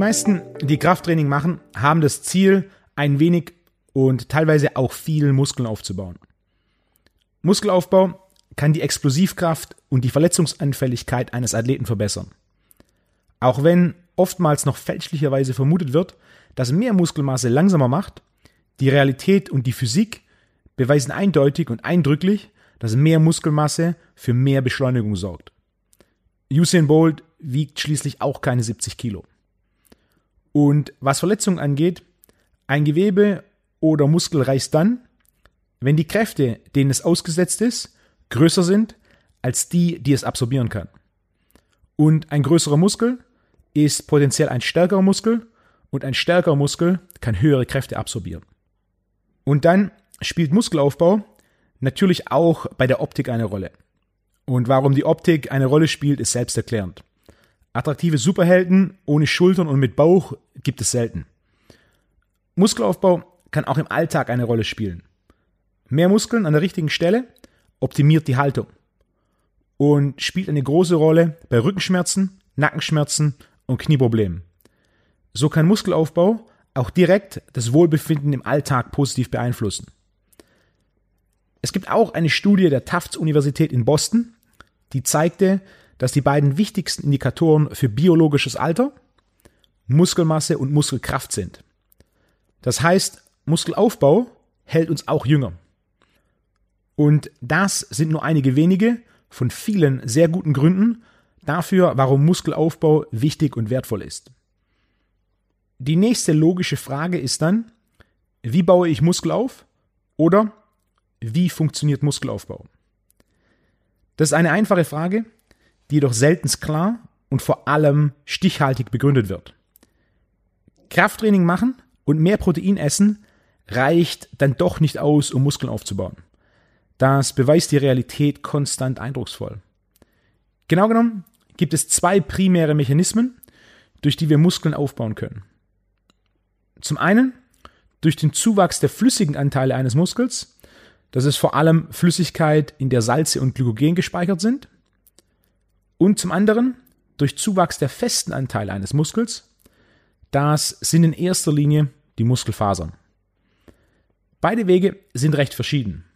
meisten, die Krafttraining machen, haben das Ziel, ein wenig und teilweise auch viel Muskeln aufzubauen. Muskelaufbau kann die Explosivkraft und die Verletzungsanfälligkeit eines Athleten verbessern. Auch wenn oftmals noch fälschlicherweise vermutet wird, dass mehr Muskelmasse langsamer macht, die Realität und die Physik beweisen eindeutig und eindrücklich, dass mehr Muskelmasse für mehr Beschleunigung sorgt. Usain Bolt wiegt schließlich auch keine 70 Kilo. Und was Verletzungen angeht, ein Gewebe oder Muskel reißt dann, wenn die Kräfte, denen es ausgesetzt ist, größer sind als die, die es absorbieren kann. Und ein größerer Muskel ist potenziell ein stärkerer Muskel und ein stärkerer Muskel kann höhere Kräfte absorbieren. Und dann spielt Muskelaufbau natürlich auch bei der Optik eine Rolle. Und warum die Optik eine Rolle spielt, ist selbsterklärend. Attraktive Superhelden ohne Schultern und mit Bauch gibt es selten. Muskelaufbau kann auch im Alltag eine Rolle spielen. Mehr Muskeln an der richtigen Stelle optimiert die Haltung und spielt eine große Rolle bei Rückenschmerzen, Nackenschmerzen und Knieproblemen. So kann Muskelaufbau auch direkt das Wohlbefinden im Alltag positiv beeinflussen. Es gibt auch eine Studie der Tufts Universität in Boston, die zeigte, dass die beiden wichtigsten Indikatoren für biologisches Alter Muskelmasse und Muskelkraft sind. Das heißt, Muskelaufbau hält uns auch jünger. Und das sind nur einige wenige von vielen sehr guten Gründen dafür, warum Muskelaufbau wichtig und wertvoll ist. Die nächste logische Frage ist dann, wie baue ich Muskel auf oder wie funktioniert Muskelaufbau? Das ist eine einfache Frage, die jedoch selten klar und vor allem stichhaltig begründet wird. Krafttraining machen und mehr Protein essen reicht dann doch nicht aus, um Muskeln aufzubauen. Das beweist die Realität konstant eindrucksvoll. Genau genommen gibt es zwei primäre Mechanismen, durch die wir Muskeln aufbauen können. Zum einen durch den Zuwachs der flüssigen Anteile eines Muskels, das ist vor allem Flüssigkeit, in der Salze und Glykogen gespeichert sind. Und zum anderen durch Zuwachs der festen Anteile eines Muskels, das sind in erster Linie die Muskelfasern. Beide Wege sind recht verschieden.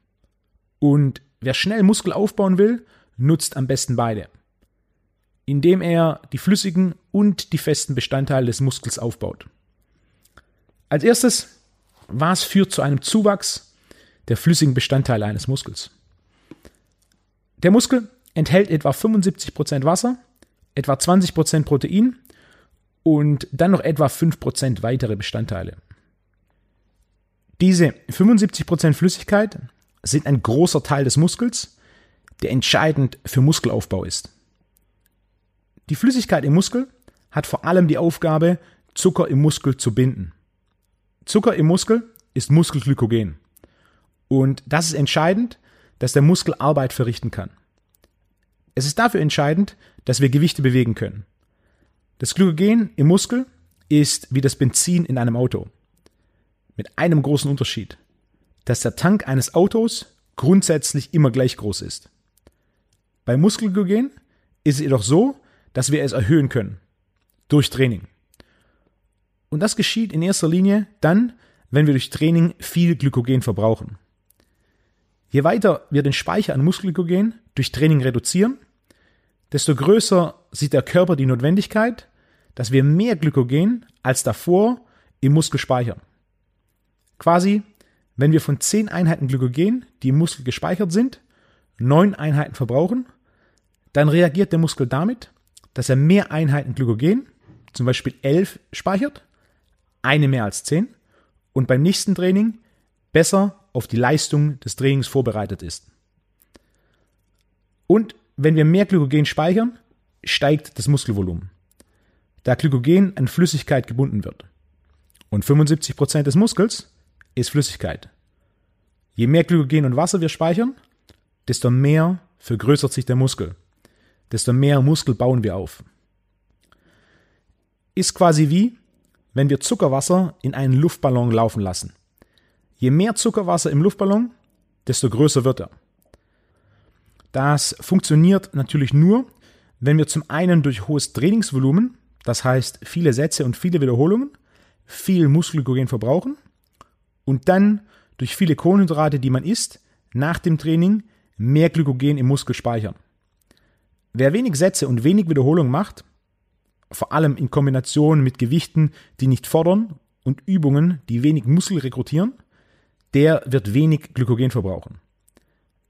Und wer schnell Muskel aufbauen will, nutzt am besten beide. Indem er die flüssigen und die festen Bestandteile des Muskels aufbaut. Als erstes, was führt zu einem Zuwachs der flüssigen Bestandteile eines Muskels? Der Muskel enthält etwa 75% Wasser, etwa 20% Protein und dann noch etwa 5% weitere Bestandteile. Diese 75% Flüssigkeit sind ein großer Teil des Muskels, der entscheidend für Muskelaufbau ist. Die Flüssigkeit im Muskel hat vor allem die Aufgabe, Zucker im Muskel zu binden. Zucker im Muskel ist Muskelglykogen. Und das ist entscheidend, dass der Muskel Arbeit verrichten kann. Es ist dafür entscheidend, dass wir Gewichte bewegen können. Das Glykogen im Muskel ist wie das Benzin in einem Auto. Mit einem großen Unterschied dass der Tank eines Autos grundsätzlich immer gleich groß ist. Bei Muskelglykogen ist es jedoch so, dass wir es erhöhen können. Durch Training. Und das geschieht in erster Linie dann, wenn wir durch Training viel Glykogen verbrauchen. Je weiter wir den Speicher an Muskelglykogen durch Training reduzieren, desto größer sieht der Körper die Notwendigkeit, dass wir mehr Glykogen als davor im Muskel speichern. Quasi wenn wir von 10 Einheiten Glykogen, die im Muskel gespeichert sind, 9 Einheiten verbrauchen, dann reagiert der Muskel damit, dass er mehr Einheiten Glykogen, zum Beispiel 11, speichert, eine mehr als 10, und beim nächsten Training besser auf die Leistung des Trainings vorbereitet ist. Und wenn wir mehr Glykogen speichern, steigt das Muskelvolumen, da Glykogen an Flüssigkeit gebunden wird. Und 75% des Muskels ist Flüssigkeit. Je mehr Glykogen und Wasser wir speichern, desto mehr vergrößert sich der Muskel. Desto mehr Muskel bauen wir auf. Ist quasi wie, wenn wir Zuckerwasser in einen Luftballon laufen lassen. Je mehr Zuckerwasser im Luftballon, desto größer wird er. Das funktioniert natürlich nur, wenn wir zum einen durch hohes Trainingsvolumen das heißt viele Sätze und viele Wiederholungen, viel Muskelglykogen verbrauchen und dann durch viele Kohlenhydrate, die man isst, nach dem Training mehr Glykogen im Muskel speichern. Wer wenig Sätze und wenig Wiederholungen macht, vor allem in Kombination mit Gewichten, die nicht fordern und Übungen, die wenig Muskel rekrutieren, der wird wenig Glykogen verbrauchen.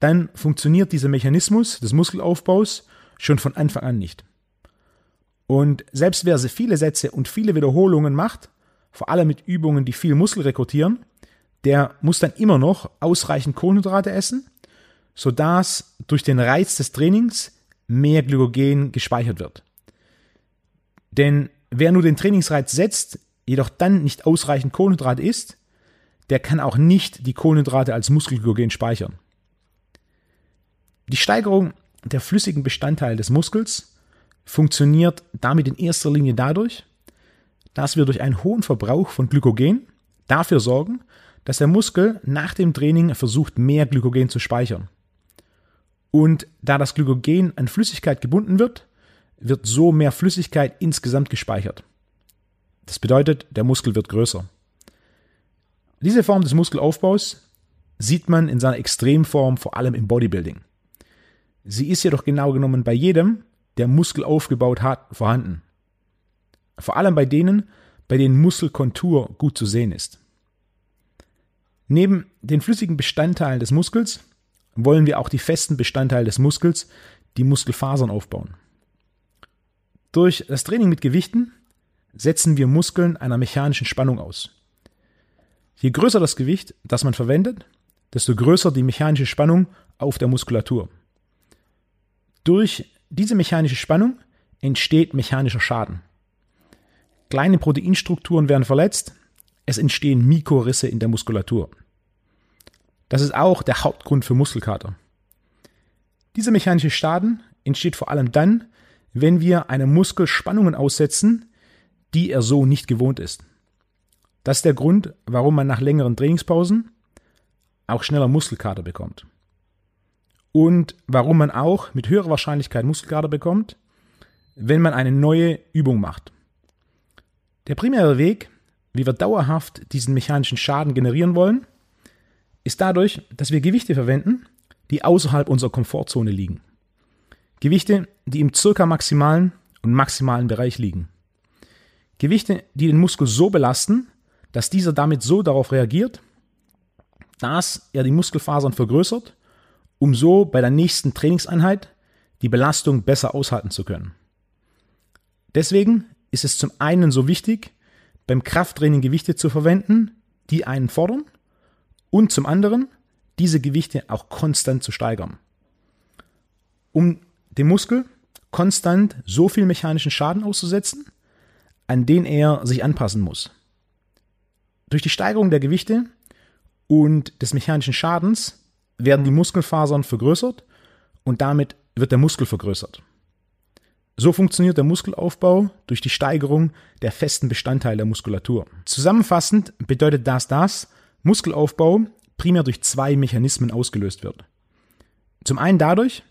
Dann funktioniert dieser Mechanismus des Muskelaufbaus schon von Anfang an nicht. Und selbst wer viele Sätze und viele Wiederholungen macht, vor allem mit Übungen, die viel Muskel rekrutieren, der muss dann immer noch ausreichend Kohlenhydrate essen, sodass durch den Reiz des Trainings mehr Glykogen gespeichert wird. Denn wer nur den Trainingsreiz setzt, jedoch dann nicht ausreichend Kohlenhydrate isst, der kann auch nicht die Kohlenhydrate als Muskelglykogen speichern. Die Steigerung der flüssigen Bestandteile des Muskels funktioniert damit in erster Linie dadurch, dass wir durch einen hohen Verbrauch von Glykogen dafür sorgen, dass der Muskel nach dem Training versucht, mehr Glykogen zu speichern. Und da das Glykogen an Flüssigkeit gebunden wird, wird so mehr Flüssigkeit insgesamt gespeichert. Das bedeutet, der Muskel wird größer. Diese Form des Muskelaufbaus sieht man in seiner Extremform vor allem im Bodybuilding. Sie ist jedoch genau genommen bei jedem, der Muskel aufgebaut hat, vorhanden. Vor allem bei denen, bei denen Muskelkontur gut zu sehen ist. Neben den flüssigen Bestandteilen des Muskels wollen wir auch die festen Bestandteile des Muskels, die Muskelfasern aufbauen. Durch das Training mit Gewichten setzen wir Muskeln einer mechanischen Spannung aus. Je größer das Gewicht, das man verwendet, desto größer die mechanische Spannung auf der Muskulatur. Durch diese mechanische Spannung entsteht mechanischer Schaden. Kleine Proteinstrukturen werden verletzt, es entstehen Mikrorisse in der Muskulatur. Das ist auch der Hauptgrund für Muskelkater. Dieser mechanische Schaden entsteht vor allem dann, wenn wir einem Muskel Spannungen aussetzen, die er so nicht gewohnt ist. Das ist der Grund, warum man nach längeren Trainingspausen auch schneller Muskelkater bekommt. Und warum man auch mit höherer Wahrscheinlichkeit Muskelkater bekommt, wenn man eine neue Übung macht. Der primäre Weg, wie wir dauerhaft diesen mechanischen Schaden generieren wollen, ist dadurch, dass wir Gewichte verwenden, die außerhalb unserer Komfortzone liegen. Gewichte, die im circa maximalen und maximalen Bereich liegen. Gewichte, die den Muskel so belasten, dass dieser damit so darauf reagiert, dass er die Muskelfasern vergrößert, um so bei der nächsten Trainingseinheit die Belastung besser aushalten zu können. Deswegen ist es zum einen so wichtig, beim Krafttraining Gewichte zu verwenden, die einen fordern, und zum anderen diese Gewichte auch konstant zu steigern. Um dem Muskel konstant so viel mechanischen Schaden auszusetzen, an den er sich anpassen muss. Durch die Steigerung der Gewichte und des mechanischen Schadens werden die Muskelfasern vergrößert und damit wird der Muskel vergrößert. So funktioniert der Muskelaufbau durch die Steigerung der festen Bestandteile der Muskulatur. Zusammenfassend bedeutet das, dass Muskelaufbau primär durch zwei Mechanismen ausgelöst wird. Zum einen dadurch,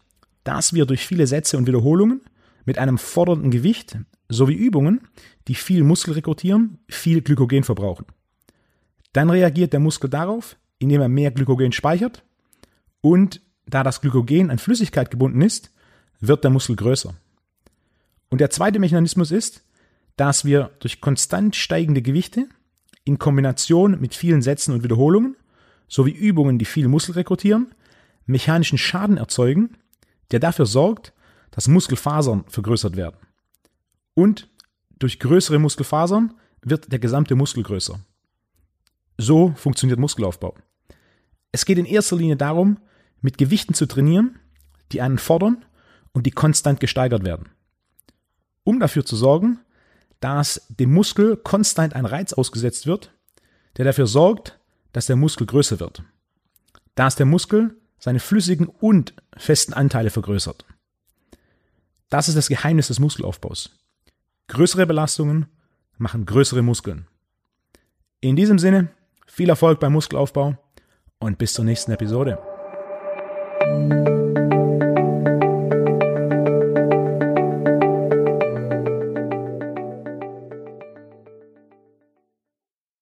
dass wir durch viele Sätze und Wiederholungen mit einem fordernden Gewicht sowie Übungen, die viel Muskel rekrutieren, viel Glykogen verbrauchen. Dann reagiert der Muskel darauf, indem er mehr Glykogen speichert und da das Glykogen an Flüssigkeit gebunden ist, wird der Muskel größer. Und der zweite Mechanismus ist, dass wir durch konstant steigende Gewichte in Kombination mit vielen Sätzen und Wiederholungen sowie Übungen, die viel Muskel rekrutieren, mechanischen Schaden erzeugen, der dafür sorgt, dass Muskelfasern vergrößert werden. Und durch größere Muskelfasern wird der gesamte Muskel größer. So funktioniert Muskelaufbau. Es geht in erster Linie darum, mit Gewichten zu trainieren, die einen fordern und die konstant gesteigert werden. Um dafür zu sorgen, dass dem Muskel konstant ein Reiz ausgesetzt wird, der dafür sorgt, dass der Muskel größer wird. Da ist der Muskel seine flüssigen und festen Anteile vergrößert. Das ist das Geheimnis des Muskelaufbaus. Größere Belastungen machen größere Muskeln. In diesem Sinne, viel Erfolg beim Muskelaufbau und bis zur nächsten Episode. Thank you.